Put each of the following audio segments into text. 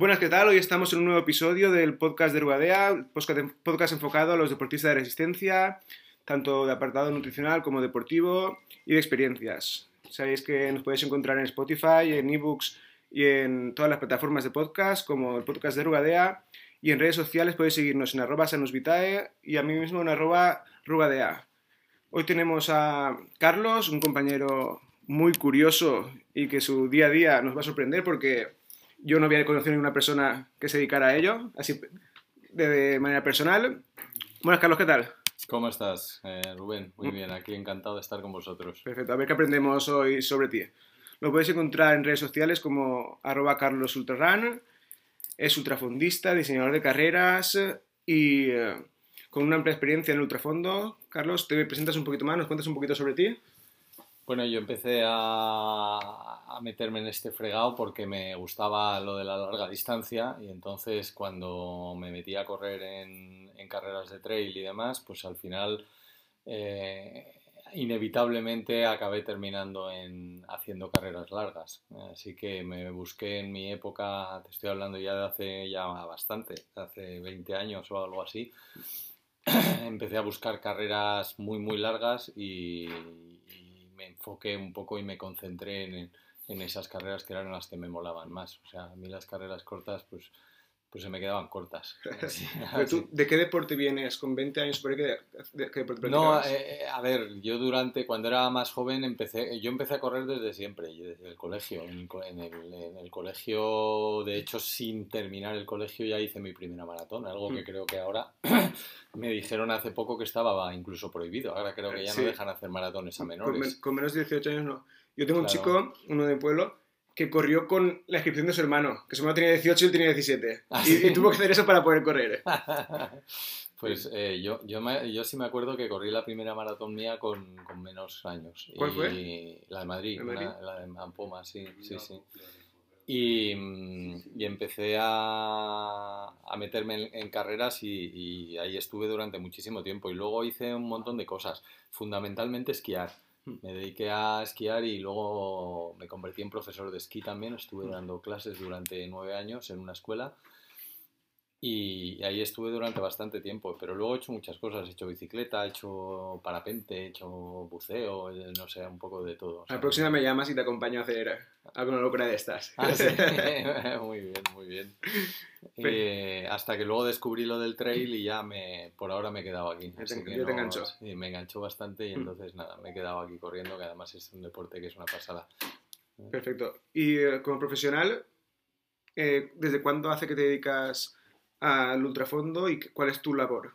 Buenas, ¿qué tal? Hoy estamos en un nuevo episodio del podcast de Rugadea, podcast enfocado a los deportistas de resistencia, tanto de apartado nutricional como deportivo y de experiencias. Sabéis que nos podéis encontrar en Spotify, en ebooks y en todas las plataformas de podcast, como el podcast de Rugadea, y en redes sociales podéis seguirnos en arroba sanusvitae y a mí mismo en arroba rugadea. Hoy tenemos a Carlos, un compañero muy curioso y que su día a día nos va a sorprender porque yo no había conocido a ninguna persona que se dedicara a ello, así de manera personal. Buenas, Carlos, ¿qué tal? ¿Cómo estás, eh, Rubén? Muy bien, aquí encantado de estar con vosotros. Perfecto, a ver qué aprendemos hoy sobre ti. Lo podéis encontrar en redes sociales como arroba carlosultrarun, es ultrafondista, diseñador de carreras y eh, con una amplia experiencia en el ultrafondo. Carlos, te presentas un poquito más, nos cuentas un poquito sobre ti. Bueno, yo empecé a, meterme en este fregado porque me gustaba lo de la larga distancia y entonces cuando me metí a correr en, carreras de trail y demás, pues al final eh, inevitablemente acabé terminando en haciendo carreras largas. Así que me busqué en mi época, te estoy hablando ya de hace ya bastante, hace 20 años o algo así, empecé a buscar carreras muy muy largas y me enfoqué un poco y me concentré en, en, esas carreras que eran las que me molaban más. O sea, a mí las carreras cortas, pues, pues se me quedaban cortas. ¿De qué deporte vienes? ¿Con 20 años por qué, deporte No, eh, a ver, yo durante, cuando era más joven, empecé, yo empecé a correr desde siempre, desde el colegio. En, el, en, el, colegio, de hecho, sin terminar el colegio ya hice mi primera maratón, algo que mm. creo que ahora me dijeron hace poco que estaba incluso prohibido. Ahora creo que ya no dejan hacer maratones a menores. Con, menos de 18 años no. Yo tengo un chico, uno de pueblo, que corrió con la inscripción de su hermano, que su hermano tenía 18 y él tenía 17. ¿Ah, y, tuvo que hacer eso para poder correr. pues eh, yo, yo, yo, sí me acuerdo que corrí la primera maratón mía con, con menos años. ¿Cuál fue? La de Madrid, la de Ampoma, sí, sí, sí. Y, y empecé a, a meterme en, carreras y, y, ahí estuve durante muchísimo tiempo. Y luego hice un montón de cosas, fundamentalmente esquiar. Hmm. Me dediqué a esquiar y luego me convertí en profesor de esquí también. Estuve hmm. dando clases durante nueve años en una escuela y ahí estuve durante bastante tiempo, pero luego he hecho muchas cosas, he hecho bicicleta, he hecho parapente, he hecho buceo, eh, no sé, un poco de todo. La próxima me llamas y te acompaño a hacer alguna locura de estas. Ah, muy bien, muy bien. Eh, hasta que luego descubrí lo del trail y ya me, por ahora me he quedado aquí. Yo te, te enganchó. Sí, me enganchó bastante y mm. entonces nada, me he quedado aquí corriendo, que además es un deporte que es una pasada. Perfecto. Y eh, como profesional, ¿desde cuándo hace que te dedicas al ultrafondo y cuál es tu labor?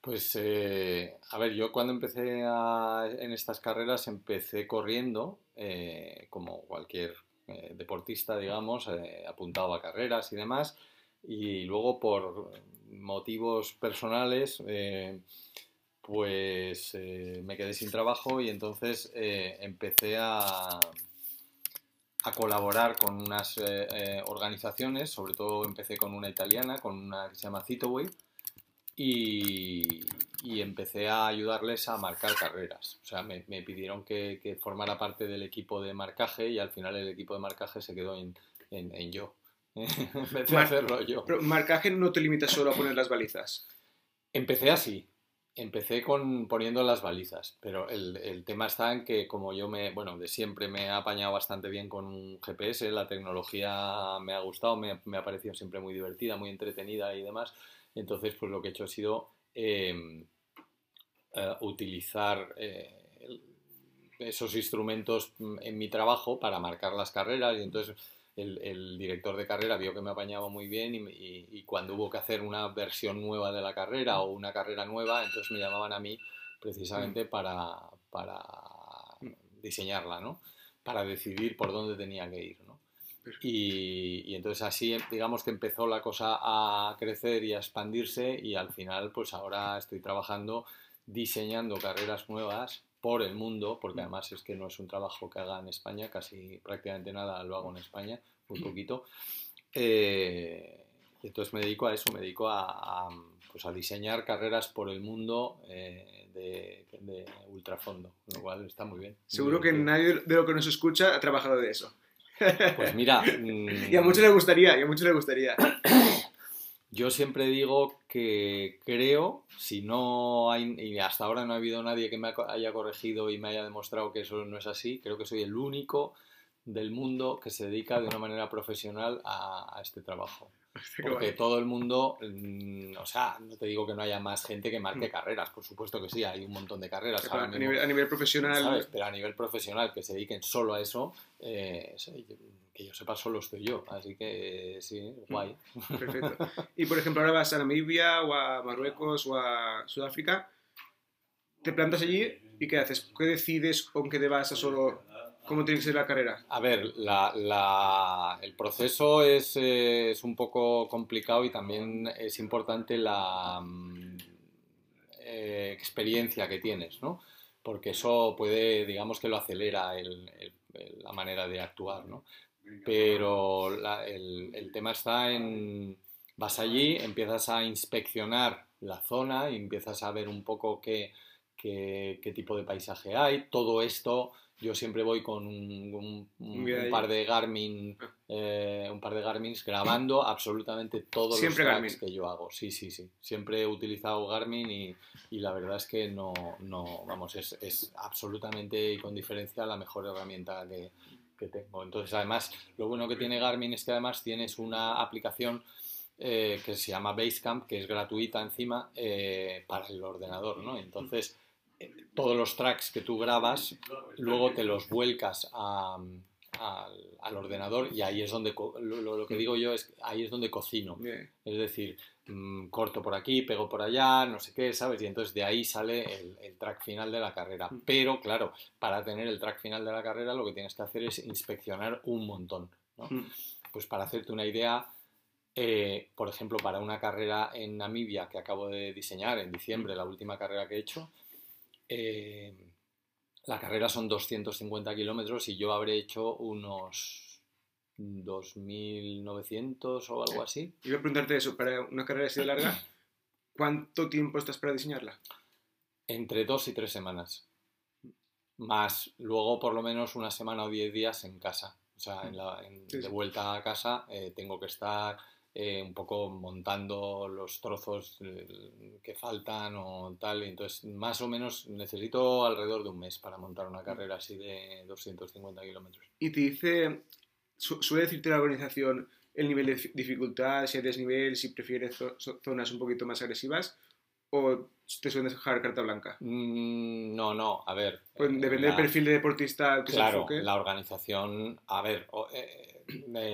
Pues, eh, a ver, yo cuando empecé en estas carreras empecé corriendo, eh, como cualquier eh, deportista, digamos, apuntado a carreras y demás, y luego por motivos personales, pues me quedé sin trabajo y entonces empecé a, a colaborar con unas eh, eh, organizaciones, sobre todo empecé con una italiana, con una que se llama Citoway, y, y, empecé a ayudarles a marcar carreras. O sea, me, me pidieron que, que, formara parte del equipo de marcaje y al final el equipo de marcaje se quedó en, en, en yo. empecé a hacerlo yo. Pero marcaje no te limita solo a poner las balizas. Empecé así, Empecé con poniendo las balizas, pero el, el, tema está en que como yo me, bueno, de siempre me he apañado bastante bien con un GPS, la tecnología me ha gustado, me, me ha parecido siempre muy divertida, muy entretenida y demás, entonces pues lo que he hecho ha sido em, eh, utilizar eh, esos instrumentos en mi trabajo para marcar las carreras y entonces el, director de carrera vio que me apañaba muy bien y, cuando hubo que hacer una versión nueva de la carrera o una carrera nueva, entonces me llamaban a mí precisamente mm. para, para diseñarla, ¿no? Para decidir por dónde tenía que ir, ¿no? Y, y, entonces así, digamos que empezó la cosa a crecer y a expandirse y al final, pues ahora estoy trabajando diseñando carreras nuevas por el mundo, porque mm. además es que no es un trabajo que haga en España, casi prácticamente nada lo hago en España, muy poquito. Eh, entonces me dedico a eso, me dedico a, pues a diseñar carreras por el mundo eh, de, ultrafondo, lo cual está muy bien. Seguro que nadie de lo que nos escucha ha trabajado de eso. Pues mira... y a muchos les gustaría, y a muchos les gustaría. Yo siempre digo que creo, si no hay, y hasta ahora no ha habido nadie que me haya corregido y me haya demostrado que eso no es así, creo que soy el único del mundo que se dedica de una manera profesional a, este trabajo. Porque todo el mundo, mm, o sea, no te digo que no haya más gente que marque mm. carreras, por supuesto que sí, hay un montón de carreras. a, nivel, profesional. Pero a nivel profesional, que se dediquen solo a eso, eh, que yo sepa, solo estoy yo. Así que sí, mm. guay. Perfecto. Y por ejemplo, ahora vas a Namibia o a Marruecos o a Sudáfrica, te plantas allí y ¿qué haces? ¿Qué decides con qué te vas a solo ¿Cómo tiene que ser la carrera? A ver, el proceso es, es, un poco complicado y también es importante la mm, eh, experiencia que tienes, ¿no? Porque eso puede, digamos que lo acelera la manera de actuar, ¿no? Pero el, tema está en, vas allí, empiezas a inspeccionar la zona y empiezas a ver un poco qué, qué, qué tipo de paisaje hay, todo esto yo siempre voy con un, par de Garmin, ah. eh, un par de Garmins grabando absolutamente todos los tracks que yo hago. Sí, sí, sí. Siempre he utilizado Garmin y, y la verdad es que no, no vamos, es, es, absolutamente y con diferencia la mejor herramienta que, que, tengo. Entonces, además, lo bueno que tiene Garmin es que además tienes una aplicación eh, que se llama Basecamp, que es gratuita encima eh, para el ordenador, ¿no? Entonces todos los tracks que tú grabas, luego te los vuelcas al, ordenador y ahí es donde, lo, que digo yo es, ahí es donde cocino. Es decir, mm, corto por aquí, pego por allá, no sé qué, ¿sabes? Y entonces de ahí sale el, track final de la carrera. Mm. Pero claro, para tener el track final de la carrera lo que tienes que hacer es inspeccionar un montón. Mm. Pues para hacerte una idea, eh, por ejemplo, para una carrera en Namibia que acabo de diseñar en diciembre, la última carrera que he hecho, eh, la carrera son 250 kilómetros y yo habré hecho unos 2.900 o algo así. Iba a preguntarte eso, para una carrera así de larga, ¿cuánto tiempo estás para diseñarla? Entre dos y tres semanas. Más luego por lo menos una semana o diez días en casa. O sea, de vuelta a casa eh, tengo que estar eh, un poco montando los trozos eh, que faltan o tal. entonces, más o menos necesito alrededor de un mes para montar una carrera así de 250 kilómetros. Y te dice, suele decirte la organización el nivel de dificultad, si hay desnivel, si prefieres zonas un poquito más agresivas, o te suelen dejar carta blanca? Mm, no, no, a ver. Pues depende del perfil de deportista que claro, se la organización, a ver,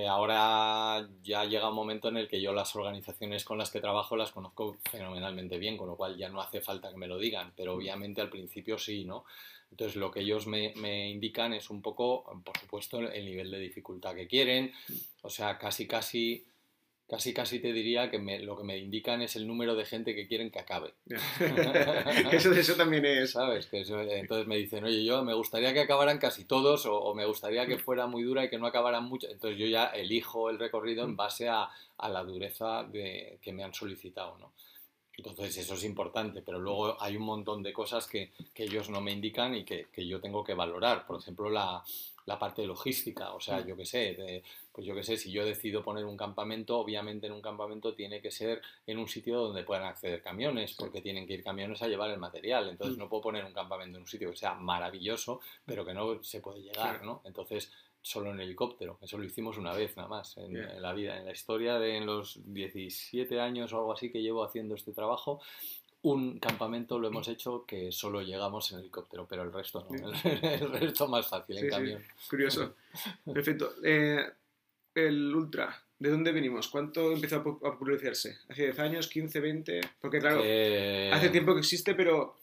ahora ya llega un momento en el que yo las organizaciones con las que trabajo las conozco fenomenalmente bien, con lo cual ya no hace falta que me lo digan, pero mm. obviamente al principio sí, ¿no? Entonces lo que ellos me, me indican es un poco, por supuesto, el nivel de dificultad que quieren, mm. o sea, casi casi casi casi te diría que lo que me indican es el número de gente que quieren que acabe. eso, eso también es. ¿Sabes? Que entonces me dicen, oye, yo me gustaría que acabaran casi todos o, me gustaría que fuera muy dura y que no acabaran mucho. Entonces yo ya elijo el recorrido en mm. base a, a la dureza de, que me han solicitado, ¿no? Entonces eso es importante, pero luego hay un montón de cosas que, que ellos no me indican y que, que yo tengo que valorar. Por ejemplo, la, la parte logística, o sea, mm. yo qué sé, pues yo qué sé, si yo decido poner un campamento, obviamente en un campamento tiene que ser en un sitio donde puedan acceder camiones, porque tienen que ir camiones a llevar el material, entonces mm. no puedo poner un campamento en un sitio que sea maravilloso, pero que no se puede llegar, ¿no? Entonces solo en helicóptero. Eso lo hicimos una vez nada más en, la vida, en la historia de en los 17 años o algo así que llevo haciendo este trabajo. Un campamento lo hemos hecho que solo llegamos en helicóptero, pero el resto no. El, resto más fácil en camión. Curioso. Perfecto. Eh, el Ultra, ¿de dónde venimos? ¿Cuánto empezó a popularizarse? ¿Hace 10 años, 15, 20? Porque claro, eh, hace tiempo que existe, pero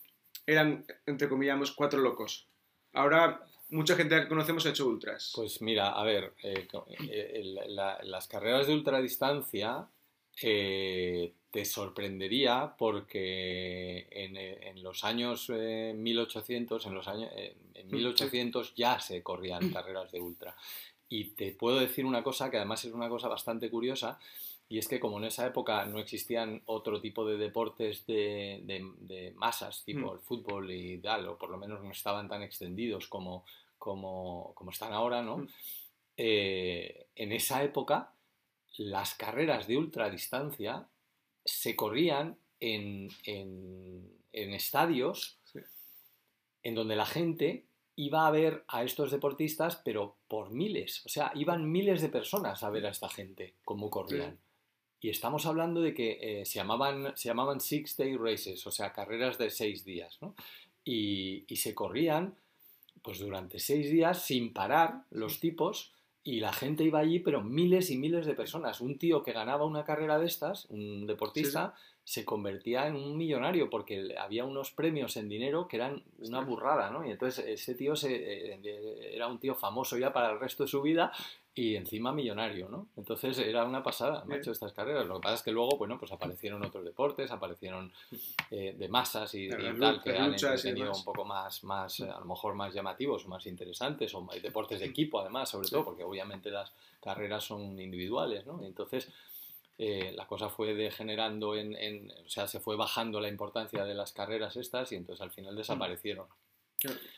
eran, entre comillas, cuatro locos. Ahora mucha gente que conocemos ha hecho ultras. Pues mira, a ver, eh, eh, las carreras de ultradistancia eh, te sorprendería porque en, los años 1800, en los años, en 1800 ya se corrían carreras de ultra. Y te puedo decir una cosa que además es una cosa bastante curiosa, y es que como en esa época no existían otro tipo de deportes de, masas, tipo mm. el fútbol y tal, o por lo menos no estaban tan extendidos como, como, como están ahora, ¿no? Mm. eh, en esa época las carreras de ultradistancia se corrían en, estadios en donde la gente iba a ver a estos deportistas, pero por miles. O sea, iban miles de personas a ver a esta gente, cómo corrían. Y estamos hablando de que eh, se, llamaban, se llamaban Six Day Races, o sea, carreras de seis días, ¿no? Y, y se corrían pues durante seis días sin parar los tipos y la gente iba allí, pero miles y miles de personas. Un tío que ganaba una carrera de estas, un deportista, se convertía en un millonario porque había unos premios en dinero que eran una burrada, ¿no? Y entonces ese tío se, eh, era un tío famoso ya para el resto de su vida y encima millonario, ¿no? Entonces era una pasada, hecho estas carreras. Lo que pasa es que luego, bueno, pues aparecieron otros deportes, aparecieron eh, de masas y, tal, que han tenido un poco más, más a lo mejor más llamativos, más interesantes, o deportes de equipo además, sobre todo, porque obviamente las carreras son individuales, ¿no? Entonces, eh, la cosa fue degenerando en, en, o sea, se fue bajando la importancia de las carreras estas y entonces al final desaparecieron.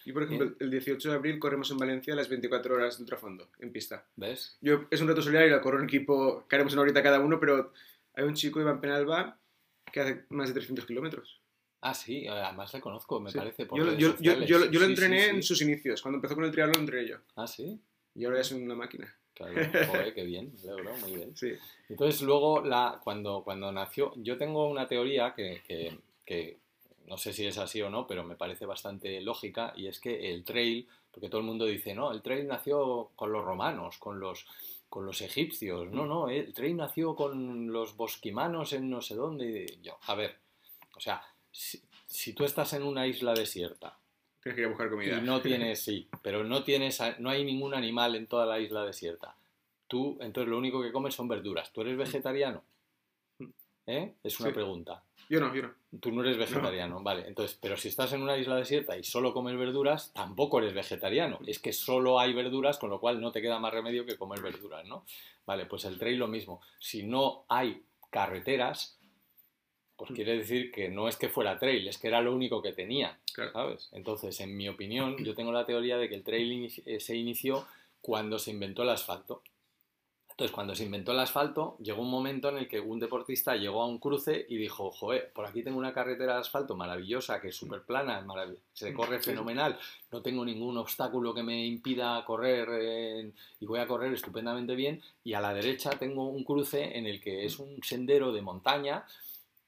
Y por ejemplo, el 18 de abril corremos en Valencia las 24 horas de ultrafondo, en pista. ¿Ves? Yo, es un reto solidario, la corro en equipo, que haremos una horita cada uno, pero hay un chico, Iván Penalba, que hace más de 300 kilómetros. Ah, sí, además le conozco, me parece. Por yo, yo, yo, yo, lo entrené en sus inicios, cuando empezó con el triatlón lo entrené yo. Ah, sí. Y ahora es una máquina. Claro, joder, qué bien, me alegro, muy bien. Sí. Entonces, luego, la, cuando, cuando nació, yo tengo una teoría que, que, que no sé si es así o no, pero me parece bastante lógica, y es que el trail, porque todo el mundo dice, no, el trail nació con los romanos, con los, con los egipcios, no, mm. no, el trail nació con los bosquimanos en no sé dónde, y yo, a ver, o sea, si, tú estás en una isla desierta, Tienes que ir a buscar comida. Y no tienes, sí, pero no tienes, no hay ningún animal en toda la isla desierta. Tú, entonces lo único que comes son verduras. ¿Tú eres vegetariano? Mm. ¿Eh? Es una pregunta. Yo no, yo no. Tú no eres vegetariano, vale. Entonces, pero si estás en una isla desierta y solo comes verduras, tampoco eres vegetariano. Es que solo hay verduras, con lo cual no te queda más remedio que comer verduras, ¿no? Vale, pues el trail lo mismo. Si no hay carreteras, pues mm. quiere decir que no es que fuera trail, es que era lo único que tenía, ¿sabes? Entonces, en mi opinión, yo tengo la teoría de que el trail se inició cuando se inventó el asfalto. Entonces, cuando se inventó el asfalto, llegó un momento en el que un deportista llegó a un cruce y dijo, joder, por aquí tengo una carretera de asfalto maravillosa, que es súper plana, se corre fenomenal, no tengo ningún obstáculo que me impida correr y voy a correr estupendamente bien, y a la derecha tengo un cruce en el que es un sendero de montaña,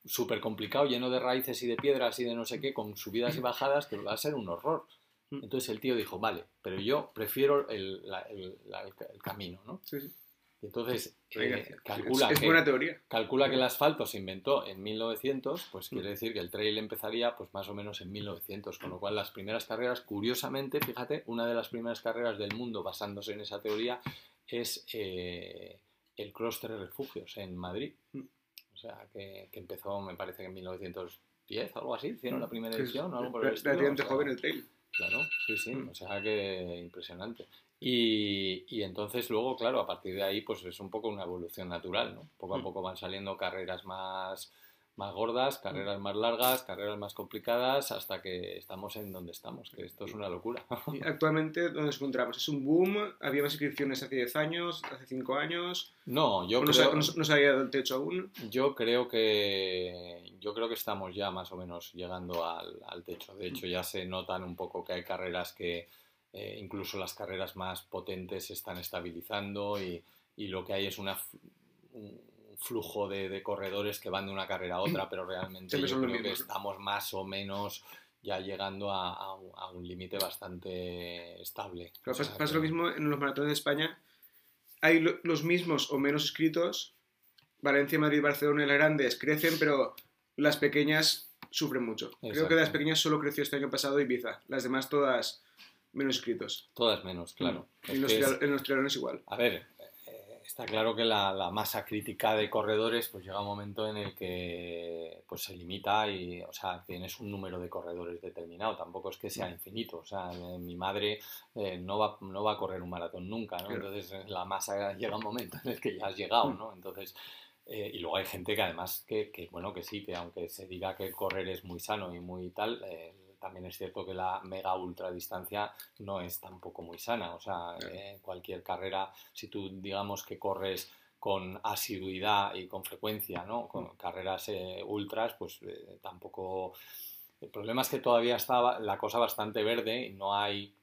súper complicado, lleno de raíces y de piedras y de no sé qué, con subidas y bajadas, que va a ser un horror. Entonces el tío dijo, vale, pero yo prefiero el, camino, ¿no? Sí, sí. Entonces, eh, calcula, que, calcula que el asfalto se inventó en 1900, pues quiere mm. decir que el trail empezaría pues más o menos en 1900, con lo cual las primeras carreras, curiosamente, fíjate, una de las primeras carreras del mundo basándose en esa teoría es eh, el Cross Tres Refugios en Madrid. Mm. O sea, que, empezó, me parece que en 1910 algo así, hicieron la primera edición o algo por el estilo. joven el trail. Claro, sí, sí, mm. o sea que impresionante. Y, entonces luego, claro, a partir de ahí, pues es un poco una evolución natural, ¿no? Poco a mm. poco van saliendo carreras más, más gordas, carreras más largas, carreras más complicadas, hasta que estamos en donde estamos, que esto es una locura. actualmente dónde nos encontramos? ¿Es un boom? ¿Había más inscripciones hace 10 años, hace 5 años? No, yo creo... No, no, se había dado el techo aún? Yo creo que... Yo creo que estamos ya más o menos llegando al, al techo. De hecho, ya se notan un poco que hay carreras que eh, incluso las carreras más potentes se están estabilizando y, y lo que hay es una, un flujo de, de, corredores que van de una carrera a otra, pero realmente yo creo que estamos más o menos ya llegando a, a un, límite bastante estable. pasa, lo mismo en los maratones de España. Hay los mismos o menos inscritos. Valencia, Madrid, Barcelona y las grandes crecen, pero las pequeñas sufren mucho. Creo que de las pequeñas solo creció este año pasado Ibiza. Las demás todas menos escritos. Todas menos, claro. Mm. en, los igual. A ver, eh, está claro que la, masa crítica de corredores pues llega un momento en el que pues se limita y, o sea, tienes un número de corredores determinado, tampoco es que sea mm. infinito, o sea, eh, mi madre eh, no, va, no va a correr un maratón nunca, ¿no? Entonces la masa llega un momento en el que ya has llegado, mm. ¿no? Entonces... y luego hay gente que además que, que, bueno, que sí, que aunque se diga que correr es muy sano y muy tal, también es cierto que la mega ultra distancia no es tampoco muy sana. O sea, eh, cualquier carrera, si tú digamos que corres con asiduidad y con frecuencia, ¿no? Con mm. carreras eh, ultras, pues eh, tampoco... El problema es que todavía está la cosa bastante verde y no hay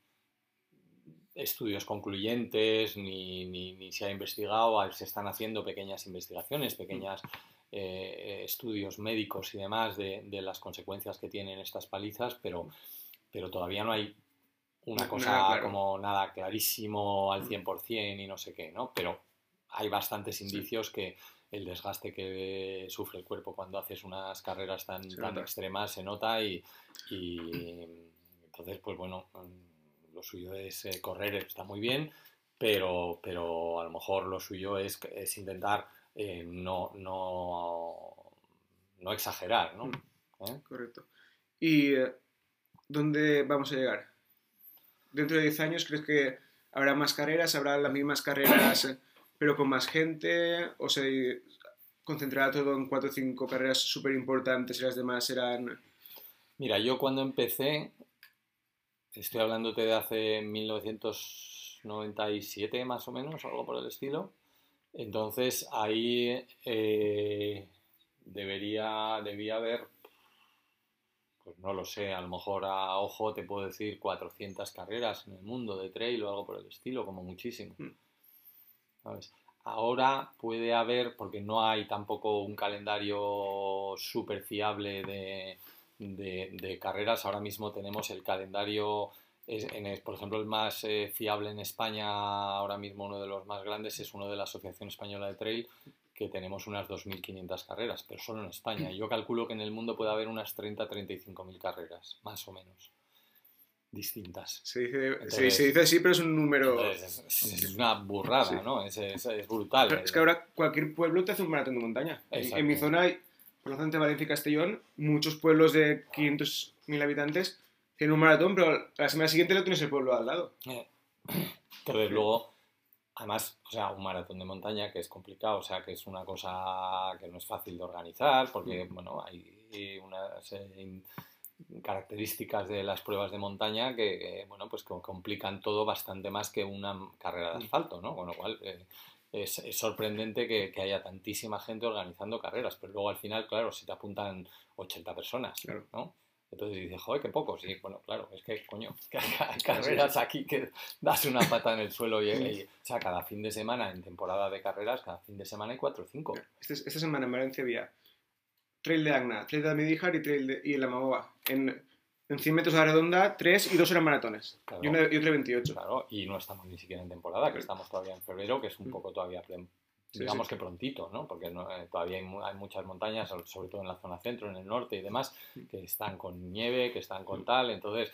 estudios concluyentes ni, ni, se ha investigado, se están haciendo pequeñas investigaciones, pequeñas eh, estudios médicos y demás de, de, las consecuencias que tienen estas palizas, pero, pero todavía no hay una cosa como nada clarísimo al 100% y no sé qué, ¿no? Pero hay bastantes indicios que el desgaste que sufre el cuerpo cuando haces unas carreras tan, tan extremas se nota y, entonces, pues bueno, lo suyo es eh, correr, está muy bien, pero, pero a lo mejor lo suyo es, es intentar eh, no, no, no exagerar, ¿no? Mm. ¿Eh? Correcto. ¿Y dónde vamos a llegar? ¿Dentro de 10 años crees que habrá más carreras? ¿Habrá las mismas carreras? pero con más gente, o se concentrará todo en cuatro o cinco carreras súper importantes y las demás serán... Mira, yo cuando empecé, estoy hablándote de hace 1997 más o menos, algo por el estilo, entonces ahí eh, debería, debía haber, pues no lo sé, a lo mejor a ojo te puedo decir 400 carreras en el mundo de trail o algo por el estilo, como muchísimo. Mm. Ahora puede haber, porque no hay tampoco un calendario súper fiable de, carreras, ahora mismo tenemos el calendario, por ejemplo, el más eh, fiable en España, ahora mismo uno de los más grandes es uno de la Asociación Española de Trail, que tenemos unas 2.500 carreras, pero solo en España. Yo calculo que en el mundo puede haber unas 30-35.000 carreras, más o menos distintas. Se dice, se dice así, pero es un número... Es, una burrada, ¿no? Es, es, brutal. es que ahora cualquier pueblo te hace un maratón de montaña. En, mi zona hay, por lo tanto, Valencia y Castellón, muchos pueblos de 500.000 habitantes tienen un maratón, pero la semana siguiente lo tienes el pueblo al lado. Eh. Entonces luego, además, o sea, un maratón de montaña que es complicado, o sea, que es una cosa que no es fácil de organizar, porque, bueno, hay unas características de las pruebas de montaña que, bueno, pues complican todo bastante más que una carrera de asfalto, ¿no? Con lo cual eh, es, sorprendente que, haya tantísima gente organizando carreras, pero luego al final, claro, si te apuntan 80 personas, ¿no? Entonces dices, joder, qué poco. Sí, bueno, claro, es que, coño, que hay carreras aquí que das una pata en el suelo y, o sea, cada fin de semana, en temporada de carreras, cada fin de semana hay 4 o 5. Esta, esta semana en Valencia había trail de Agna, trail de Amidíjar y trail de, y la Maboba. En, en 100 metros a la redonda, 3 y 2 eran maratones. y, una, y otra 28. Claro, y no estamos ni siquiera en temporada, que estamos todavía en febrero, que es un mm. poco todavía, digamos que prontito, ¿no? Porque eh, todavía hay, muchas montañas, sobre todo en la zona centro, en el norte y demás, mm. que están con nieve, que están con mm. tal, entonces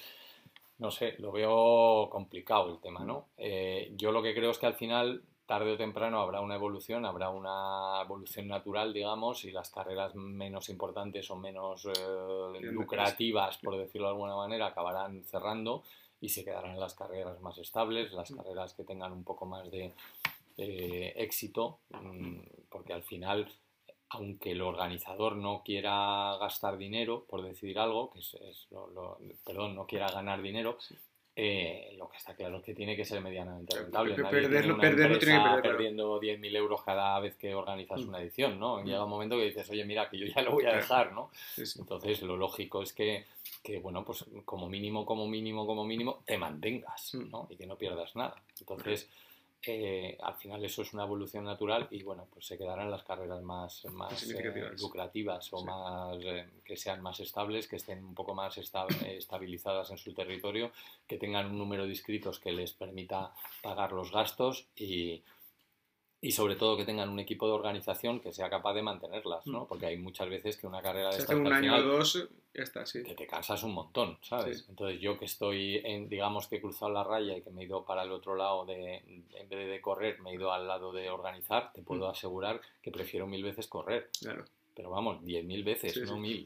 no sé, lo veo complicado el tema, ¿no? Eh, yo lo que creo es que al final tarde o temprano habrá una evolución, habrá una evolución natural, digamos, y las carreras menos importantes o menos eh, lucrativas, por decirlo de alguna manera, acabarán cerrando y se quedarán las carreras más estables, las mm. carreras que tengan un poco más de eh, éxito, mm, porque al final, aunque el organizador no quiera gastar dinero, por decir algo, que es, lo, perdón, no quiera ganar dinero, eh, lo que está claro es que tiene que ser medianamente rentable. perderlo, perderlo tiene que perdiendo 10.000 euros cada vez que organizas mm. una edición, ¿no? Llega un momento que dices, oye, mira, que yo ya lo voy a dejar, ¿no? Entonces, lo lógico es que, que, bueno, pues como mínimo, como mínimo, como mínimo, te mantengas, mm. ¿no? Y que no pierdas nada. Entonces... Eh, al final eso es una evolución natural y bueno, pues se quedarán las carreras más, más eh, lucrativas o más eh, que sean más estables, que estén un poco más estabilizadas en su territorio, que tengan un número de inscritos que les permita pagar los gastos y, y sobre todo que tengan un equipo de organización que sea capaz de mantenerlas, ¿no? Mm. Porque hay muchas veces que una carrera de estas un año o dos, ya está, sí. Que te cansas un montón, ¿sabes? Entonces yo que estoy, en, digamos que he cruzado la raya y que me he ido para el otro lado de, en vez de correr, me he ido al lado de organizar, te puedo mm. asegurar que prefiero mil veces correr. Claro. Pero vamos, diez mil veces, no mil.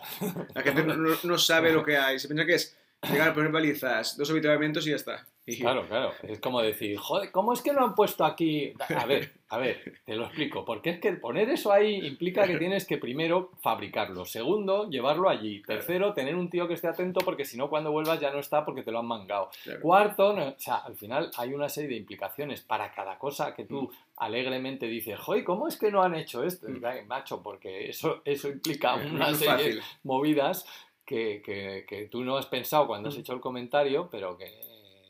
La gente no, no, sabe lo que hay, se piensa que es llegar a poner balizas, dos habituamientos y ya está. Y- Claro, claro. Es como decir, joder, ¿cómo es que no han puesto aquí? A ver, a ver, te lo explico. Porque es que poner eso ahí implica que tienes que primero fabricarlo. Segundo, llevarlo allí. Tercero, tener un tío que esté atento porque si no, cuando vuelvas ya no está porque te lo han mangado. Claro. Cuarto, no- o sea, al final hay una serie de implicaciones para cada cosa que tú alegremente dices, joder, ¿cómo es que no han hecho esto? Mm. Macho, porque eso, eso implica una serie fácil. movidas que, que- que tú no has pensado cuando has Mm. hecho el comentario, pero que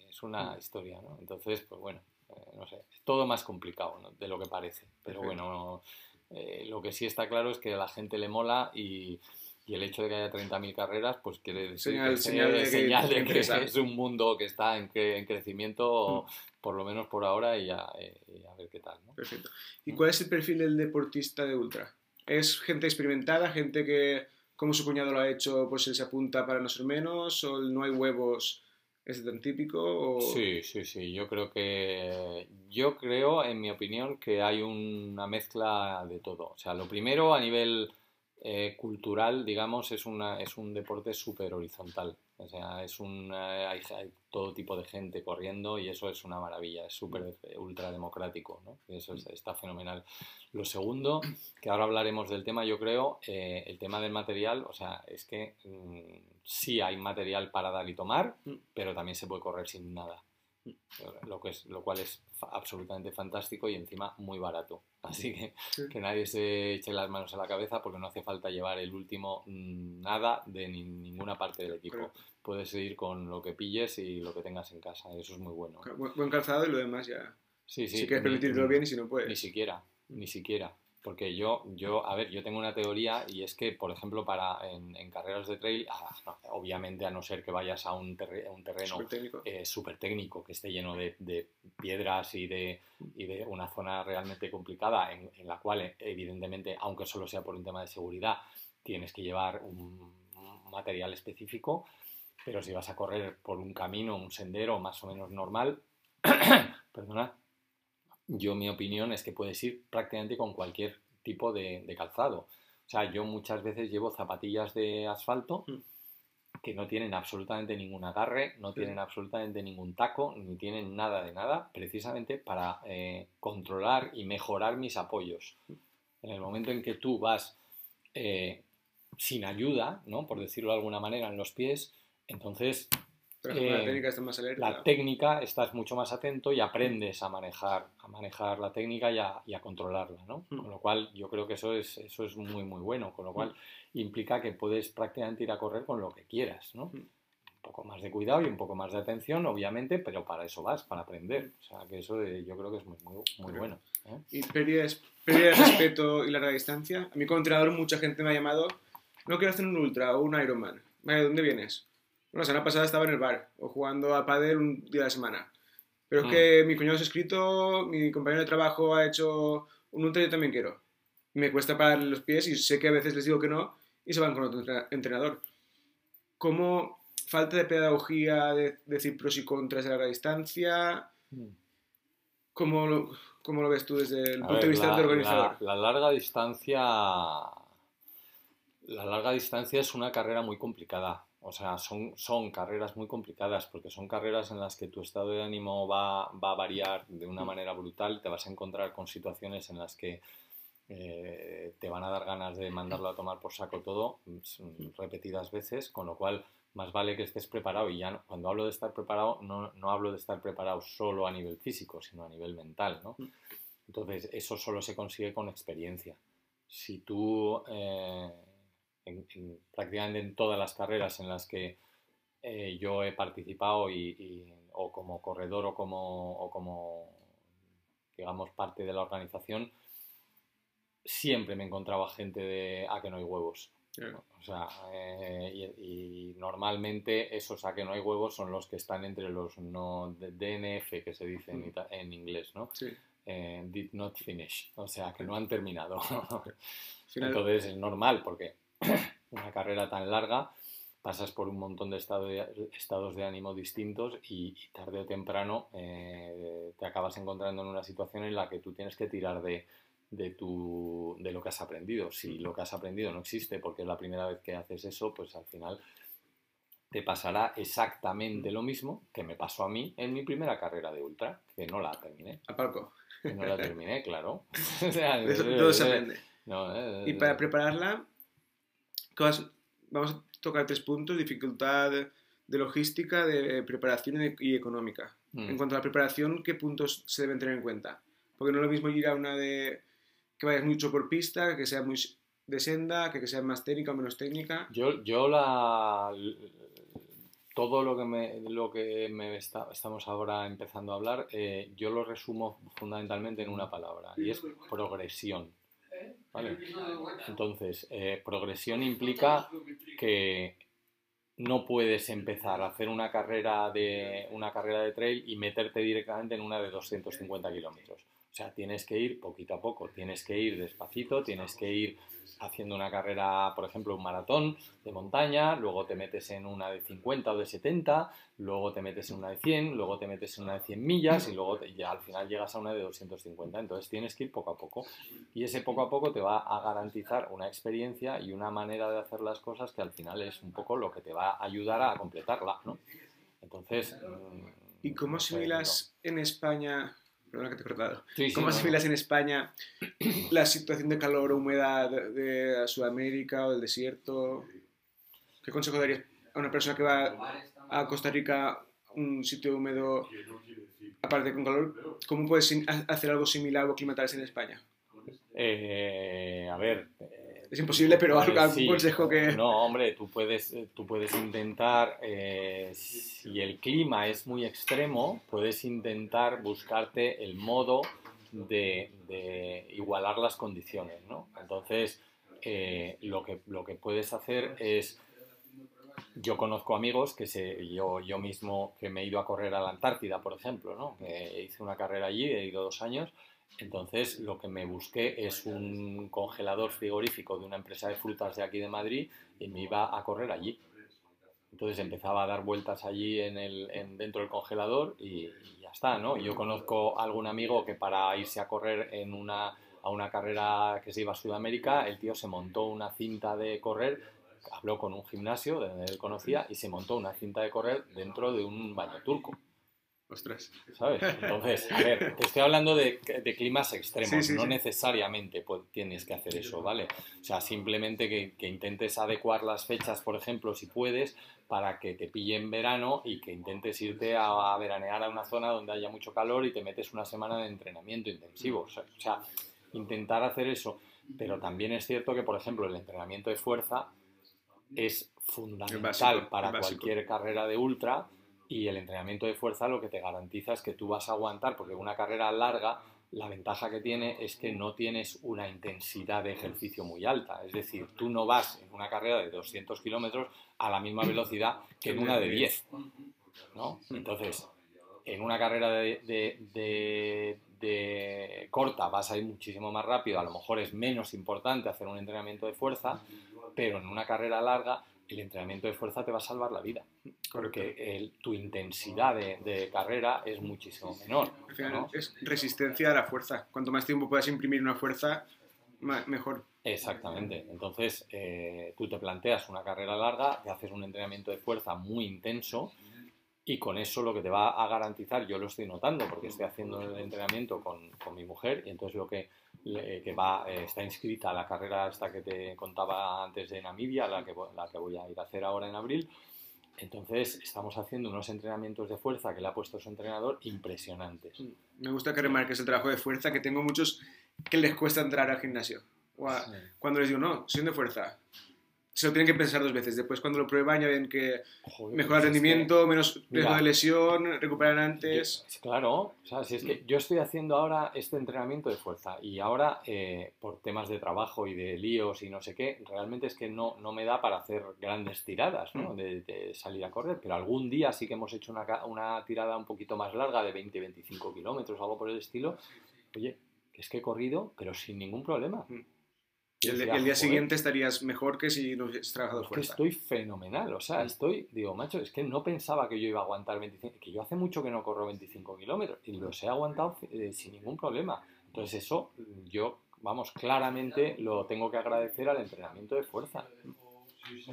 es una Mm. historia, ¿no? Entonces, pues bueno, eh, no sé, es todo más complicado ¿no? de lo que parece. Pero Perfecto. bueno, eh, lo que sí está claro es que a la gente le mola y, y el hecho de que haya 30.000 carreras, pues quiere decir Señal- que, señal de señal de que es un mundo que está en, cre- en crecimiento, Mm. por lo menos por ahora, y a, eh, y a ver qué tal, ¿no? Perfecto. ¿Y cuál es el perfil del deportista de ultra? ¿Es gente experimentada, gente que, como su cuñado lo ha hecho, pues él se apunta para no ser menos? ¿O no hay huevos es tan típico? O... Sí, sí, sí. Yo creo que, yo creo, en mi opinión, que hay una mezcla de todo. O sea, lo primero a nivel eh, cultural, digamos, es una, es un deporte súper horizontal. O sea, es un, hay, hay todo tipo de gente corriendo y eso es una maravilla. Es súper ultra democrático, ¿no? Y eso es- está fenomenal. Lo segundo, que ahora hablaremos del tema, yo creo, eh, el tema del material, o sea, es que mm, sí hay material para dar y tomar, Mm. pero también se puede correr sin nada. Lo, que es, lo cual es fa- absolutamente fantástico y encima muy barato. Así que Sí. que nadie se eche las manos a la cabeza porque no hace falta llevar el último mm, nada de ni- ninguna parte del equipo. Puedes ir con lo que pilles y lo que tengas en casa. Eso es muy bueno. Bu- Buen calzado y lo demás ya. Sí, sí. si quieres ni- permitirlo bien y si no Ni puedes. siquiera, ni siquiera. Porque yo, yo, a ver, yo tengo una teoría y es que, por ejemplo, para en, en carreras de trail, ah, no, obviamente a no ser que vayas a un, terre- un terreno Súper técnico. eh, súper técnico, que esté lleno de, de piedras y de, y de una zona realmente complicada en, en la cual, evidentemente, aunque solo sea por un tema de seguridad, tienes que llevar un, un material específico, pero si vas a correr por un camino, un sendero más o menos normal, perdona, yo mi opinión es que puedes ir prácticamente con cualquier tipo de, de calzado. O sea, yo muchas veces llevo zapatillas de asfalto Mm. que no tienen absolutamente ningún agarre, no Sí. tienen absolutamente ningún taco, ni tienen nada de nada, precisamente para eh, controlar y mejorar mis apoyos. En el momento en que tú vas eh, sin ayuda, ¿no? por decirlo de alguna manera, en los pies, entonces Pero la eh, técnica está más alerta. la técnica estás mucho más atento y aprendes a manejar, a manejar la técnica y a, y a controlarla, ¿no? Mm. Con lo cual yo creo que eso es, eso es muy muy bueno, con lo cual implica que puedes prácticamente ir a correr con lo que quieras, ¿no? Mm. Un poco más de cuidado y un poco más de atención, obviamente, pero para eso vas, para aprender. O sea, que eso eh, yo creo que es muy, muy, muy bueno. ¿eh? Y pérdida de respeto y larga distancia. A mí como entrenador mucha gente me ha llamado, no quiero hacer un ultra o un Ironman. Vale, ¿de dónde vienes? Bueno, la semana pasada estaba en el bar o jugando a pádel un día de la semana. Pero es Mm. que mi cuñado se ha escrito, mi compañero de trabajo ha hecho un ultra y yo también quiero. Me cuesta parar los pies y sé que a veces les digo que no y se van con otro entre- entrenador. ¿Cómo falta de pedagogía de, decir pros y contras de larga distancia? Mm. ¿Cómo lo, cómo lo ves tú desde el A punto de vista la, del organizador? la- la larga distancia. La larga distancia es una carrera muy complicada. O sea, son, son carreras muy complicadas porque son carreras en las que tu estado de ánimo va, va a variar de una manera brutal. Te vas a encontrar con situaciones en las que eh, te van a dar ganas de mandarlo a tomar por saco todo mm, repetidas veces, con lo cual más vale que estés preparado. Y ya no- cuando hablo de estar preparado, no, no hablo de estar preparado solo a nivel físico, sino a nivel mental, ¿no? Entonces, eso solo se consigue con experiencia. Si tú, eh, en- en- prácticamente en todas las carreras en las que eh, yo he participado, y, y- o como corredor o como, o como, digamos, parte de la organización, siempre me encontraba gente de a que no hay huevos. O sea, eh, y, y normalmente esos a que no hay huevos son los que están entre los no DNF que se dice en, Mm. en inglés, ¿no? Sí. Eh, did not finish, o sea, que no han terminado. Entonces es normal porque una carrera tan larga pasas por un montón de, estado de- estados de ánimo distintos y, y tarde o temprano eh, te acabas encontrando en una situación en la que tú tienes que tirar de, de, tu, de lo que has aprendido. Si lo que has aprendido no existe porque es la primera vez que haces eso, pues al final te pasará exactamente lo mismo que me pasó a mí en mi primera carrera de ultra, que no la terminé. A palco. Que no la terminé, claro. O sea, todo se aprende. No, eh, y para prepararla, vamos a tocar tres puntos, dificultad de logística, de preparación y económica. Mm. En cuanto a la preparación, ¿qué puntos se deben tener en cuenta? Porque no es lo mismo ir a una de que vayas mucho por pista, que sea muy de senda, que, que sea más técnica o menos técnica. Yo, yo la, todo lo que me, lo que me estamos ahora empezando a hablar, eh, yo lo resumo fundamentalmente en una palabra, y es progresión. ¿Vale? Entonces, eh, progresión implica que no puedes empezar a hacer una carrera de una carrera de trail y meterte directamente en una de 250 kilómetros. O sea, tienes que ir poquito a poco, tienes que ir despacito, tienes que ir haciendo una carrera, por ejemplo, un maratón de montaña, luego te metes en una de 50 o de 70, luego te metes en una de 100, luego te metes en una de 100 millas y luego ya al final llegas a una de 250. Entonces tienes que ir poco a poco. Y ese poco a poco te va a garantizar una experiencia y una manera de hacer las cosas que al final es un poco lo que te va a ayudar a completarla, ¿no? Entonces... ¿Y cómo asimilas en España perdona que te he cortado. ¿Cómo asimilas en España la situación de calor o humedad de Sudamérica o del desierto? ¿Qué consejo darías a una persona que va a Costa Rica, un sitio húmedo, aparte con calor? ¿Cómo puedes hacer algo similar o aclimatarse en España? Eh, a ver, es imposible, pero algo, algún consejo que... No, hombre, tú puedes, eh, tú puedes intentar, eh, si el clima es muy extremo, puedes intentar buscarte el modo de, igualar las condiciones, ¿no? Entonces, eh, lo, que, lo que puedes hacer es... Yo conozco amigos que se, yo, yo mismo que me he ido a correr a la Antártida, por ejemplo, ¿no? Que hice una carrera allí, he ido dos años, entonces lo que me busqué es un congelador frigorífico de una empresa de frutas de aquí de Madrid y me iba a correr allí. Entonces empezaba a dar vueltas allí en el, dentro del congelador y, ya está, ¿no? Yo conozco a algún amigo que para irse a correr en una, a una carrera que se iba a Sudamérica, el tío se montó una cinta de correr, habló con un gimnasio de donde él conocía y se montó una cinta de correr dentro de un baño turco. ¿Sabes? Entonces, a ver, te estoy hablando de, climas extremos, no necesariamente pues, tienes que hacer eso, ¿vale? O sea, simplemente que, intentes adecuar las fechas, por ejemplo, si puedes, para que te pille en verano y que intentes irte a, veranear a una zona donde haya mucho calor y te metes una semana de entrenamiento intensivo. O sea, o sea intentar hacer eso. Pero también es cierto que, por ejemplo, el entrenamiento de fuerza es fundamental para cualquier carrera de ultra y el entrenamiento de fuerza lo que te garantiza es que tú vas a aguantar, porque una carrera larga, la ventaja que tiene es que no tienes una intensidad de ejercicio muy alta. Es decir, tú no vas en una carrera de 200 kilómetros a la misma velocidad que en una de 10. ¿no? Entonces, en una carrera de, corta vas a ir muchísimo más rápido, a lo mejor es menos importante hacer un entrenamiento de fuerza, pero en una carrera larga el entrenamiento de fuerza te va a salvar la vida, porque tu intensidad de, carrera es muchísimo menor. Al final es resistencia a la fuerza. Cuanto más tiempo puedas imprimir una fuerza, mejor. Exactamente. Entonces, eh, tú te planteas una carrera larga, te haces un entrenamiento de fuerza muy intenso y con eso lo que te va a garantizar, yo lo estoy notando porque estoy haciendo el entrenamiento con, con mi mujer y entonces lo que que va, eh, está inscrita a la carrera esta que te contaba antes de Namibia, la que, la que voy a ir a hacer ahora en abril. Entonces estamos haciendo unos entrenamientos de fuerza que le ha puesto su entrenador impresionantes. Me gusta que remarques el trabajo de fuerza, que tengo muchos que les cuesta entrar al gimnasio. Cuando les digo, no, soy de fuerza, se lo tienen que pensar dos veces. Después, cuando lo prueban, ya ven que mejora el rendimiento, menos riesgo de lesión, recuperan antes. claro, o sea, si es que yo estoy haciendo ahora este entrenamiento de fuerza y ahora, eh, por temas de trabajo y de líos y no sé qué, realmente es que no, no me da para hacer grandes tiradas, ¿no? Mm. De, salir a correr. Pero algún día sí que hemos hecho una, una tirada un poquito más larga de 20-25 kilómetros, algo por el estilo. Oye, es que he corrido, pero sin ningún problema. Y el, día siguiente estarías mejor que si no hubieses trabajado fuerza. estoy fenomenal, o sea, estoy, digo, macho, es que no pensaba que yo iba a aguantar 25, que yo hace mucho que no corro 25 kilómetros y los he aguantado eh, sin ningún problema. Entonces eso yo, vamos, claramente lo tengo que agradecer al entrenamiento de fuerza.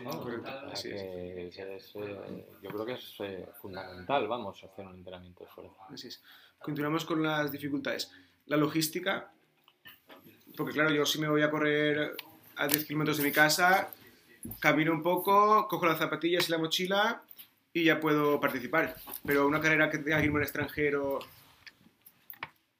¿no? Correcto, O sea, así es. que es- es, eh, yo creo que es eh, fundamental, vamos, hacer un entrenamiento de fuerza. Así es. Continuamos con las dificultades. La logística, porque claro, yo si me voy a correr a 10 kilómetros de mi casa, camino un poco, cojo las zapatillas y la mochila y ya puedo participar. Pero una carrera que tenga que irme al extranjero,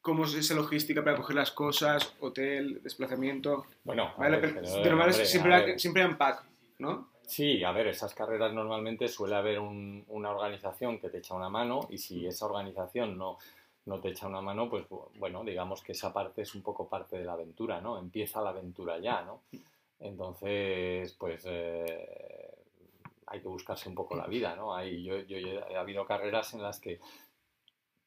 ¿cómo es esa logística para coger las cosas, hotel, desplazamiento? Bueno, Vale, ver, pero, de normal hombre, siempre, siempre un pack, ¿no? Sí, a ver, esas carreras normalmente suele haber un- una organización que te echa una mano y si esa organización no, no te echa una mano, pues bu- bueno, digamos que esa parte es un poco parte de la aventura, ¿no? Empieza la aventura ya, ¿no? Entonces, pues eh, hay que buscarse un poco la vida, ¿no? Hay, yo, yo- ha habido carreras en las que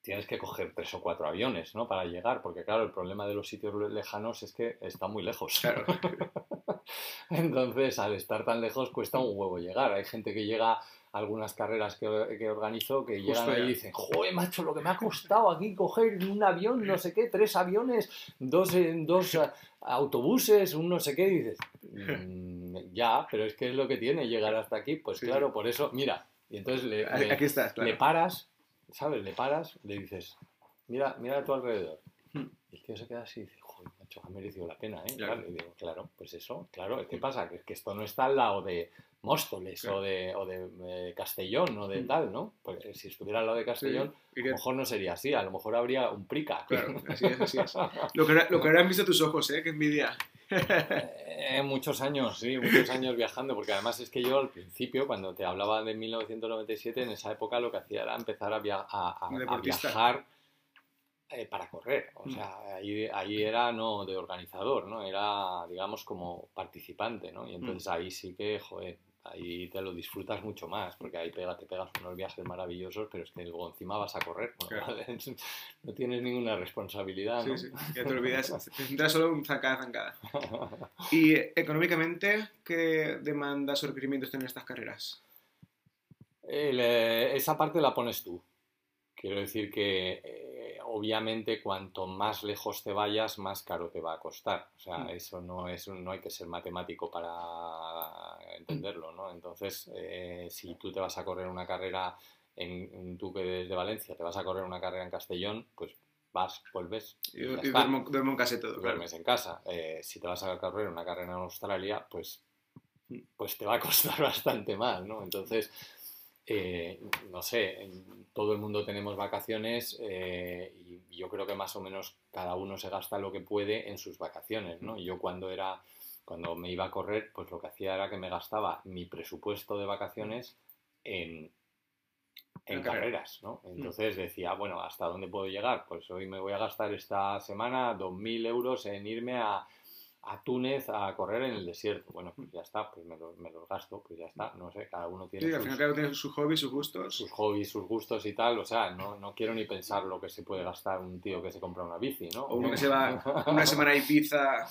tienes que coger tres o cuatro aviones, ¿no? Para llegar, porque claro, el problema de los sitios lejanos es que están muy lejos. Claro. Entonces, al estar tan lejos cuesta un huevo llegar. Hay gente que llega algunas carreras que, que organizo que llegan Justo ya. y dicen, joder, macho, lo que me ha costado aquí coger un avión, no sé qué, tres aviones, dos, dos autobuses, un no sé qué, y dices, "Mm, ya, pero es que es lo que tiene llegar hasta aquí. Pues Sí. claro, por eso, mira, y entonces le, le- Aquí estás, claro. le paras, ¿sabes? Le paras, le dices, mira, mira a tu alrededor. Hmm. Y el tío se queda así y dice, macho, ha merecido la pena, ¿eh? Claro. Claro, y digo, claro, pues eso, claro, ¿qué pasa? Que, que esto no está al lado de Móstoles Claro. o de, o de eh, Castellón o de Hmm. tal, ¿no? Porque si estuviera al lado de Castellón, a lo mejor no sería así, a lo mejor habría un prica. Claro, así es, así es. Lo que, lo que habrán visto tus ojos, ¿eh? Qué envidia. Eh, muchos años, sí, muchos años viajando, porque además es que yo al principio, cuando te hablaba de 1997, en esa época lo que hacía era empezar a, via- a- viajar eh, para correr. O Mm. sea, ahí, ahí era no de organizador, ¿no? Era, digamos, como participante, ¿no? Y entonces ahí sí que, joder, ahí te lo disfrutas mucho más, porque ahí pega, te pegas unos viajes maravillosos, pero es que luego encima vas a correr, Claro. no tienes ninguna responsabilidad, ¿no? Sí, sí, ya te olvidas. Te centras solo en zancada, zancada. Y económicamente, ¿qué demandas o requerimientos tienen estas carreras? El, eh, esa parte la pones tú. Quiero decir que eh, obviamente cuanto más lejos te vayas, más caro te va a costar. O sea, Mm. eso no es no hay que ser matemático para entenderlo, ¿no? Entonces, eh, si tú te vas a correr una carrera en, tú que desde Valencia te vas a correr una carrera en Castellón, pues vas, vuelves y, duermo, duermo en casa y todo, claro. duermes en casa. Eh, si te vas a correr una carrera en Australia, pues, Mm. pues te va a costar bastante más, ¿no? Entonces, eh, no sé, todo el mundo tenemos vacaciones eh, y yo creo que más o menos cada uno se gasta lo que puede en sus vacaciones, ¿no? Yo cuando era, cuando me iba a correr, pues lo que hacía era que me gastaba mi presupuesto de vacaciones en, en En carrera. carreras, ¿no? Entonces decía, bueno, ¿hasta dónde puedo llegar? Pues hoy me voy a gastar esta semana 2.000 euros en irme a, a Túnez a correr en el desierto. Bueno, pues ya está, pues me, lo- me los gasto, pues ya está, no sé, cada uno tiene Sí, al sus, final cada uno tiene sus hobbies, sus gustos. sus hobbies, sus gustos y tal, o sea, no, no quiero ni pensar lo que se puede gastar un tío que se compra una bici, ¿no? O uno que se va una semana a Ibiza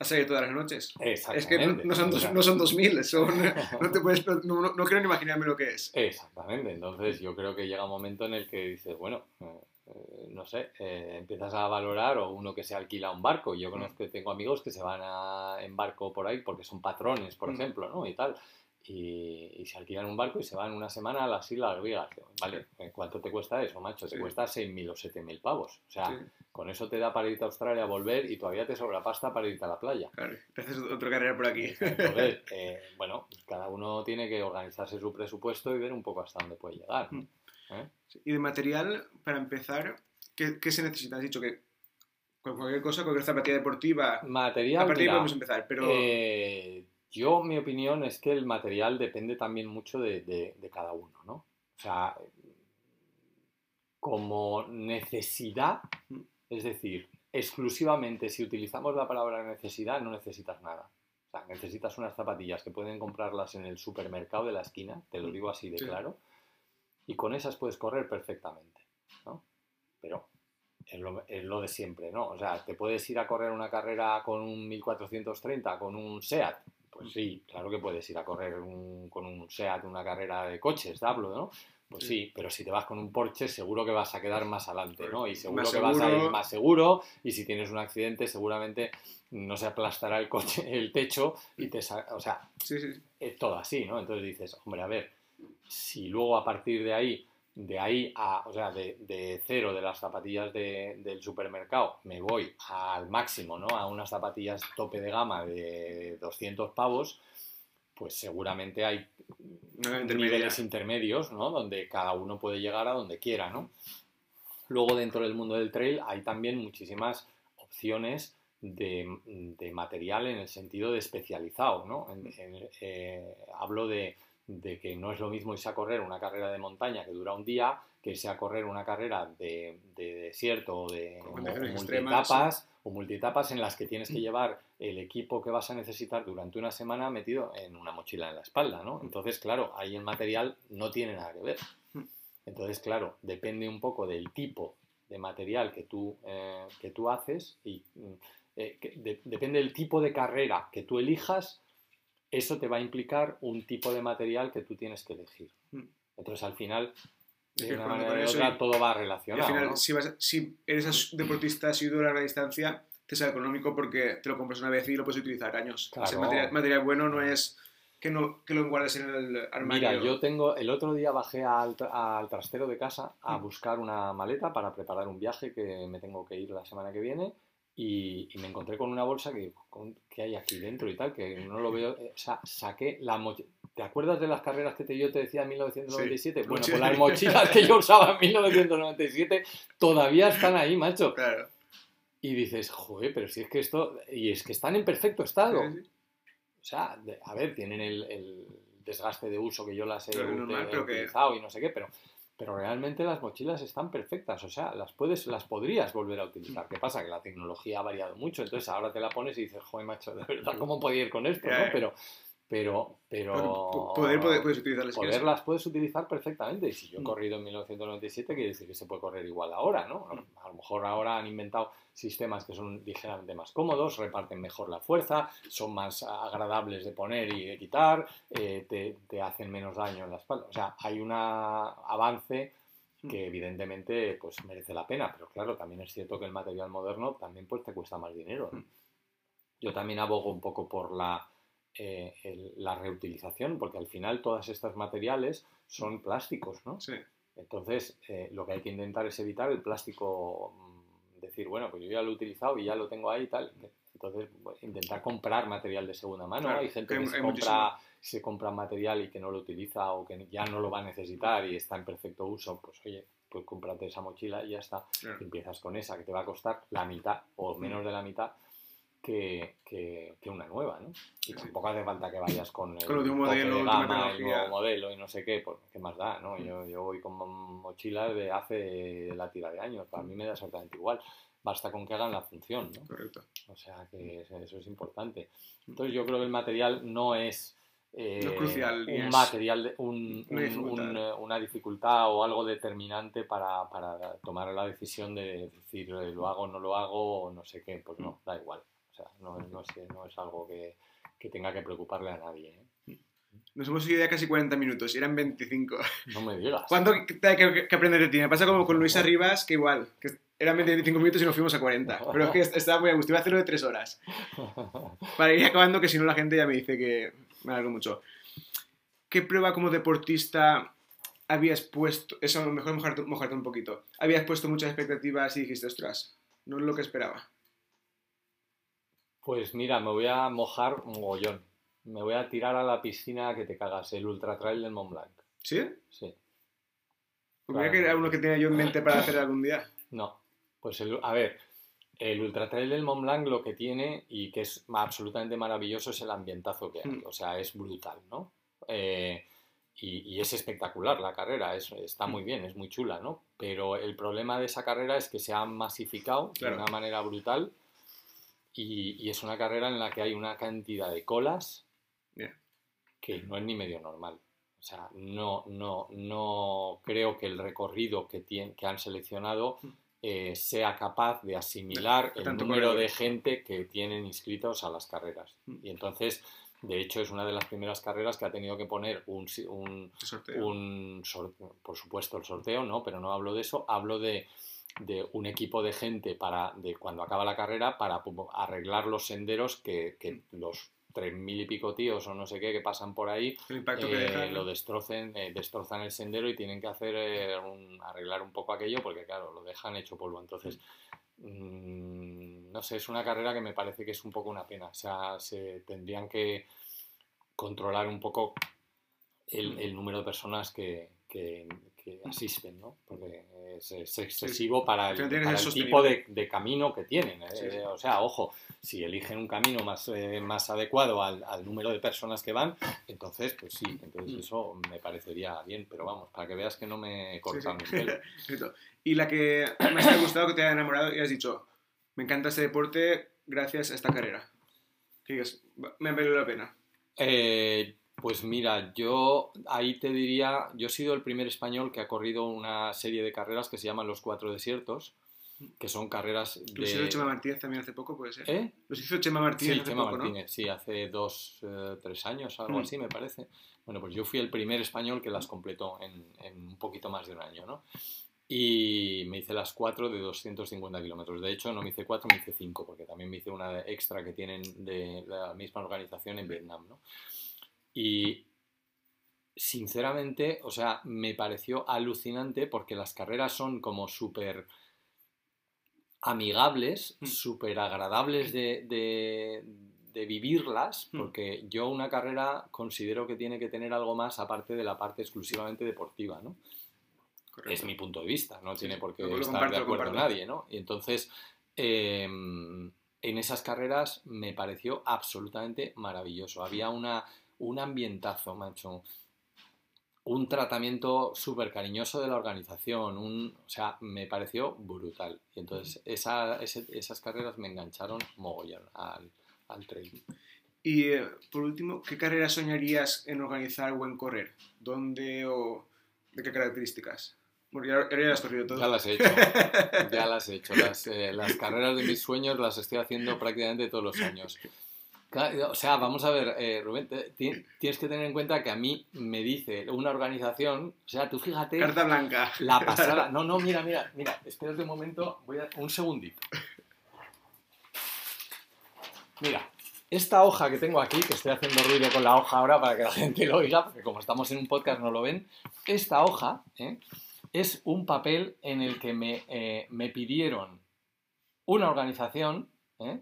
a salir todas las noches. Es que no, Exactamente. no son, dos, no son 2000, son, no, te puedes, no, no- no quiero ni imaginarme lo que es. Exactamente, entonces yo creo que llega un momento en el que dices, bueno, eh, eh, no sé, eh, empiezas a valorar o uno que se alquila un barco. Yo conozco, tengo amigos que se van a- en barco por ahí porque son patrones, por Mm. ejemplo, ¿no? Y tal. Y, y se alquilan un barco y se van una semana a las Islas Griegas. Vale, ¿eh, ¿cuánto te cuesta eso, macho? Te Sí. cuesta 6.000 o 7.000 pavos. O sea, Sí, con eso te da para irte a Australia a volver y todavía te sobra pasta para irte a la playa. claro, te haces otra carrera por aquí. Entonces, eh, bueno, cada uno tiene que organizarse su presupuesto y ver un poco hasta dónde puede llegar. ¿no? ¿Eh? Y de material, para empezar, ¿qué, qué se necesita? Has dicho que con cualquier cosa, cualquier zapatilla deportiva, Material, a partir de ahí mira, podemos empezar, pero eh, yo, mi opinión es que el material depende también mucho de, de- de cada uno, ¿no? O sea, como necesidad, Mm. es decir, exclusivamente si utilizamos la palabra necesidad, no necesitas nada. O sea, necesitas unas zapatillas que pueden comprarlas en el supermercado de la esquina, te lo digo así de Sí. claro, y con esas puedes correr perfectamente, ¿no? Pero es lo, es lo de siempre, ¿no? O sea, ¿te puedes ir a correr una carrera con un 1430, con un SEAT? Pues sí, claro que puedes ir a correr un- con un SEAT una carrera de coches, hablo, ¿no? Pues Sí. sí, pero si te vas con un Porsche seguro que vas a quedar más adelante, ¿no? Y seguro que vas a ir más seguro y si tienes un accidente seguramente no se aplastará el coche, el techo y te o sea, Sí, sí. es todo así, ¿no? Entonces dices, hombre, a ver, si luego a partir de ahí, de ahí a, o sea, de, de cero de las zapatillas de- del supermercado, me voy al máximo, ¿no? A unas zapatillas tope de gama de 200 pavos, pues seguramente hay niveles intermedios, ¿no? Donde cada uno puede llegar a donde quiera, ¿no? Luego dentro del mundo del trail hay también muchísimas opciones de, de material en el sentido de especializado, ¿no? En- en- eh, hablo de, de que no es lo mismo irse a correr una carrera de montaña que dura un día que irse a correr una carrera de, de desierto o de multietapas o multietapas en las que tienes que llevar el equipo que vas a necesitar durante una semana metido en una mochila en la espalda, ¿no? Entonces, claro, ahí el material no tiene nada que ver. Entonces, claro, depende un poco del tipo de material que tú, eh, que tú haces y mm, eh, que de- depende del tipo de carrera que tú elijas, eso te va a implicar un tipo de material que tú tienes que elegir. Mm. Entonces, al final, de una manera o de otra, y- todo va relacionado. al final, ¿no? si, vas, si eres deportista asiduo a larga distancia, te sale económico porque te lo compras una vez y lo puedes utilizar años. Claro. Ese material, material bueno no es que, no, que lo guardes en el armario. Mira, yo tengo, el otro día bajé al, al trastero de casa a Mm. buscar una maleta para preparar un viaje que me tengo que ir la semana que viene y, y me encontré con una bolsa que, con- que hay aquí dentro y tal, que no lo veo, eh, o sea, saqué la mochila. ¿Te acuerdas de las carreras que te, yo te decía en 1997? Sí, bueno, mochila. pues las mochilas que yo usaba en 1997 todavía están ahí, macho. Claro. Y dices, joder, pero si es que esto, y es que están en perfecto estado. Sí, sí. O sea, de- a ver, tienen el, el desgaste de uso que yo las he, normal, he pero que- utilizado y no sé qué, pero, pero realmente las mochilas están perfectas, o sea, las puedes, las podrías volver a utilizar. ¿Qué pasa? Que la tecnología ha variado mucho, entonces ahora te la pones y dices, joder, macho, de verdad, ¿cómo podía ir con esto? No? Pero, pero, pero... Po- Poder, poder, puedes utilizarlas. si quieres. Poder las puedes utilizar perfectamente. Y si yo he Mm. corrido en 1997, quiere decir que se puede correr igual ahora, ¿no? Mm. A lo mejor ahora han inventado sistemas que son ligeramente más cómodos, reparten mejor la fuerza, son más agradables de poner y de quitar, eh, te, te hacen menos daño en la espalda. O sea, hay un avance Mm. que evidentemente pues merece la pena, pero claro, también es cierto que el material moderno también pues te cuesta más dinero. ¿no? Yo también abogo un poco por la, eh, el- la reutilización, porque al final todos estos materiales son plásticos, ¿no? Sí. Entonces, eh, lo que hay que intentar es evitar el plástico, mm, decir, bueno, pues yo ya lo he utilizado y ya lo tengo ahí y tal. Entonces, pues, intentar comprar material de segunda mano. Claro, hay gente que que, hay- se, hay compra, se compra material y que no lo utiliza o que ya no lo va a necesitar y está en perfecto uso. Pues oye, pues cómprate esa mochila y ya está. Claro. Empiezas con esa, que te va a costar la mitad o menos de la mitad que, que- que una nueva, ¿no? Y tampoco hace falta que vayas con el Con el último tope modelo, de gama, el nuevo modelo y no sé qué, pues qué más da, ¿no? Yo, yo voy con mochilas de hace la tira de años, para mí me da exactamente igual. Basta con que hagan la función, ¿no? Correcto. O sea que es- eso es importante. Entonces yo creo que el material no es eh, No crucial, un es material, de- un- una un- dificultad. un, eh, una dificultad o algo determinante para, para tomar la decisión de decir eh, lo hago, no lo hago o no sé qué. Pues Mm. no, da igual. Sea, no, no, es, no es algo que, que tenga que preocuparle a nadie. ¿eh? Nos hemos ido ya casi 40 minutos y eran 25. No me digas. ¿Cuánto hay que, que aprender de ti? Me pasa como con Luisa Rivas, que igual, que eran 25 minutos y nos fuimos a 40. Pero es que est- estaba muy a gusto. Iba a hacerlo de 3 horas. Para ir acabando, que si no la gente ya me dice que me alargo mucho. ¿Qué prueba como deportista habías puesto? Eso, mejor mojarte, mojarte un poquito. Habías puesto muchas expectativas y dijiste, ostras, no es lo que esperaba. Pues mira, me voy a mojar un mogollón. Me voy a tirar a la piscina que te cagas, el Ultra Trail del Mont Blanc. ¿Sí? Sí. Porque mira que era uno que tenía yo en mente para hacer algún día. No, pues el- a ver, el Ultra Trail del Mont Blanc lo que tiene y que es absolutamente maravilloso es el ambientazo que hay, Mm. o sea, es brutal, ¿no? Eh, y, y es espectacular la carrera, es- está muy bien, es muy chula, ¿no? Pero el problema de esa carrera es que se ha masificado Claro. de una manera brutal y, y es una carrera en la que hay una cantidad de colas que no es ni medio normal. O sea, no, no, no creo que el recorrido que, tien- que han seleccionado Mm. eh, sea capaz de asimilar el tanto número de gente que tienen inscritos a las carreras. Mm. Y entonces De hecho, es una de las primeras carreras que ha tenido que poner un, un, sorteo. un por supuesto el sorteo, ¿no? Pero no hablo de eso, hablo de, de un equipo de gente para, de cuando acaba la carrera, para arreglar los senderos que, que los tres mil y pico tíos o no sé qué que pasan por ahí El eh, dejan. lo destrocen, eh, destrozan el sendero y tienen que hacer eh, un- arreglar un poco aquello porque claro, lo dejan hecho polvo. Entonces, mm, no sé, es una carrera que me parece que es un poco una pena. O sea, se tendrían que controlar un poco el, Mm. el número de personas que, que- que asisten, ¿no? Porque es, es excesivo para el, para el tipo de, camino que tienen. ¿eh? Sí, sí. O sea, ojo, si eligen un camino más, eh, más adecuado al, al número de personas que van, entonces, pues sí, entonces Mm. eso me parecería bien, pero vamos, para que veas que no me ni un pelo. Y la que más te ha gustado, que te ha enamorado y has dicho, me encanta este deporte gracias a esta carrera. Que digas, "Va- me ha valido la pena. Eh, pues mira, yo ahí te diría, yo he sido el primer español que ha corrido una serie de carreras que se llaman Los Cuatro Desiertos, que son carreras Los hizo Chema de... Martínez también hace poco, puede ser. ¿Eh? Los hizo Chema Martínez Sí, hace Chema poco, Martínez, sí, hace dos, eh, tres años, algo Mm. así me parece. Bueno, pues yo fui el primer español que las completó en, en un poquito más de un año, ¿no? Y me hice las cuatro de 250 kilómetros. De hecho, no me hice cuatro, me hice cinco, porque también me hice una extra que tienen de la misma organización en Vietnam, ¿no? Y sinceramente, o sea, me pareció alucinante porque las carreras son como súper amigables, Mm. súper agradables de, de- de vivirlas, Mm. porque yo una carrera considero que tiene que tener algo más aparte de la parte exclusivamente deportiva, ¿no? Correcto. Es mi punto de vista, no Sí, tiene por qué estar comparto, de acuerdo nadie, ¿no? Y entonces, eh, en esas carreras me pareció absolutamente maravilloso. Había una, un ambientazo, macho. Un tratamiento súper cariñoso de la organización, un, o sea, me pareció brutal. Y entonces esa- ese- esas carreras me engancharon mogollón al, al trail. Y eh, por último, ¿qué carrera soñarías en organizar o en correr? ¿Dónde o de qué características? Porque ya, ya lo has corrido todo. Ya las he hecho, ya las he hecho. Las, eh, las carreras de mis sueños las estoy haciendo prácticamente todos los años. O sea, vamos a ver, eh, Rubén, te- tienes que tener en cuenta que a mí me dice una organización, o sea, tú fíjate Carta blanca. la pasada. No, no, mira, mira, mira, espérate un momento, voy a, un segundito. Mira, esta hoja que tengo aquí, que estoy haciendo ruido con la hoja ahora para que la gente lo oiga, porque como estamos en un podcast no lo ven, esta hoja ¿eh? es un papel en el que me, eh, me pidieron una organización, ¿eh?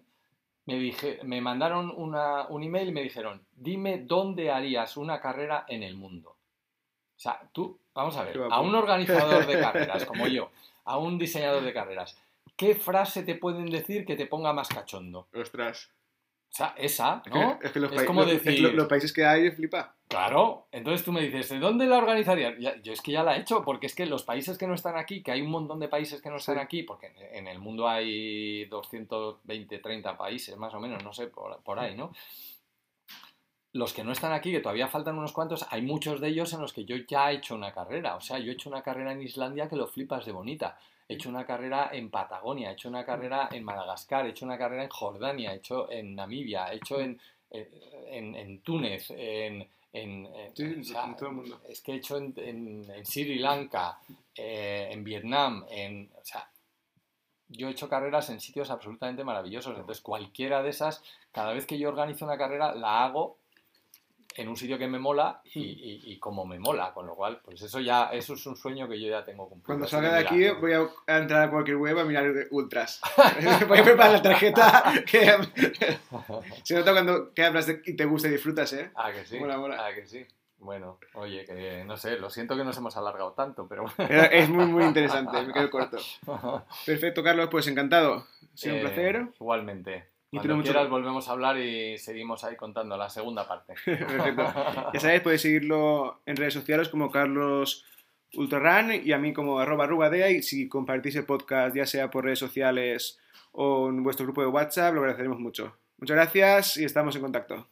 Me, dije, me mandaron una- un email y me dijeron, dime dónde harías una carrera en el mundo. O sea, tú, vamos a ver, a un organizador de carreras como yo, a un diseñador de carreras, ¿qué frase te pueden decir que te ponga más cachondo? Ostras. O sea, esa, Es que, ¿no? es que los, Es como los- decir- lo- los países que hay, flipa. Claro, entonces tú me dices, ¿de dónde la organizarías? Yo es que ya la he hecho, porque es que los países que no están aquí, que hay un montón de países que no están Sí. aquí, porque en- en el mundo hay 220, 30 países más o menos, no sé, por, por ahí, ¿no? Los que no están aquí, que todavía faltan unos cuantos, hay muchos de ellos en los que yo ya he hecho una carrera. O sea, yo he hecho una carrera en Islandia que lo flipas de bonita. He hecho una carrera en Patagonia, he hecho una carrera en Madagascar, he hecho una carrera en Jordania, he hecho en Namibia, he hecho en, en, en Túnez, en, en, en- Sí, o en- sea, en todo el mundo. Es que he hecho en, en- en Sri Lanka, eh, en Vietnam, en, o sea, yo he hecho carreras en sitios absolutamente maravillosos. Entonces, cualquiera de esas, cada vez que yo organizo una carrera, la hago en un sitio que me mola y, y- y como me mola. Con lo cual, pues eso ya, eso es un sueño que yo ya tengo cumplido. Cuando salga de aquí voy a entrar a cualquier web a mirar ultras. voy a preparar la tarjeta que se nota cuando que hablas de, y te gusta y disfrutas, ¿eh? Ah, que sí. Mola, mola. Ah, que sí. Bueno, oye, que no sé, lo siento que nos hemos alargado tanto, pero Es muy, muy interesante, me quedo corto. Perfecto, Carlos, pues encantado. Ha sido un Eh, placer. Igualmente. Y Cuando tenemos mucho- quieras volvemos a hablar y seguimos ahí contando la segunda parte. Perfecto. Ya sabéis, podéis seguirlo en redes sociales como Carlos Ultrarun y a mí como arroba rugadea y si compartís el podcast ya sea por redes sociales o en vuestro grupo de WhatsApp lo agradeceremos mucho. Muchas gracias y estamos en contacto.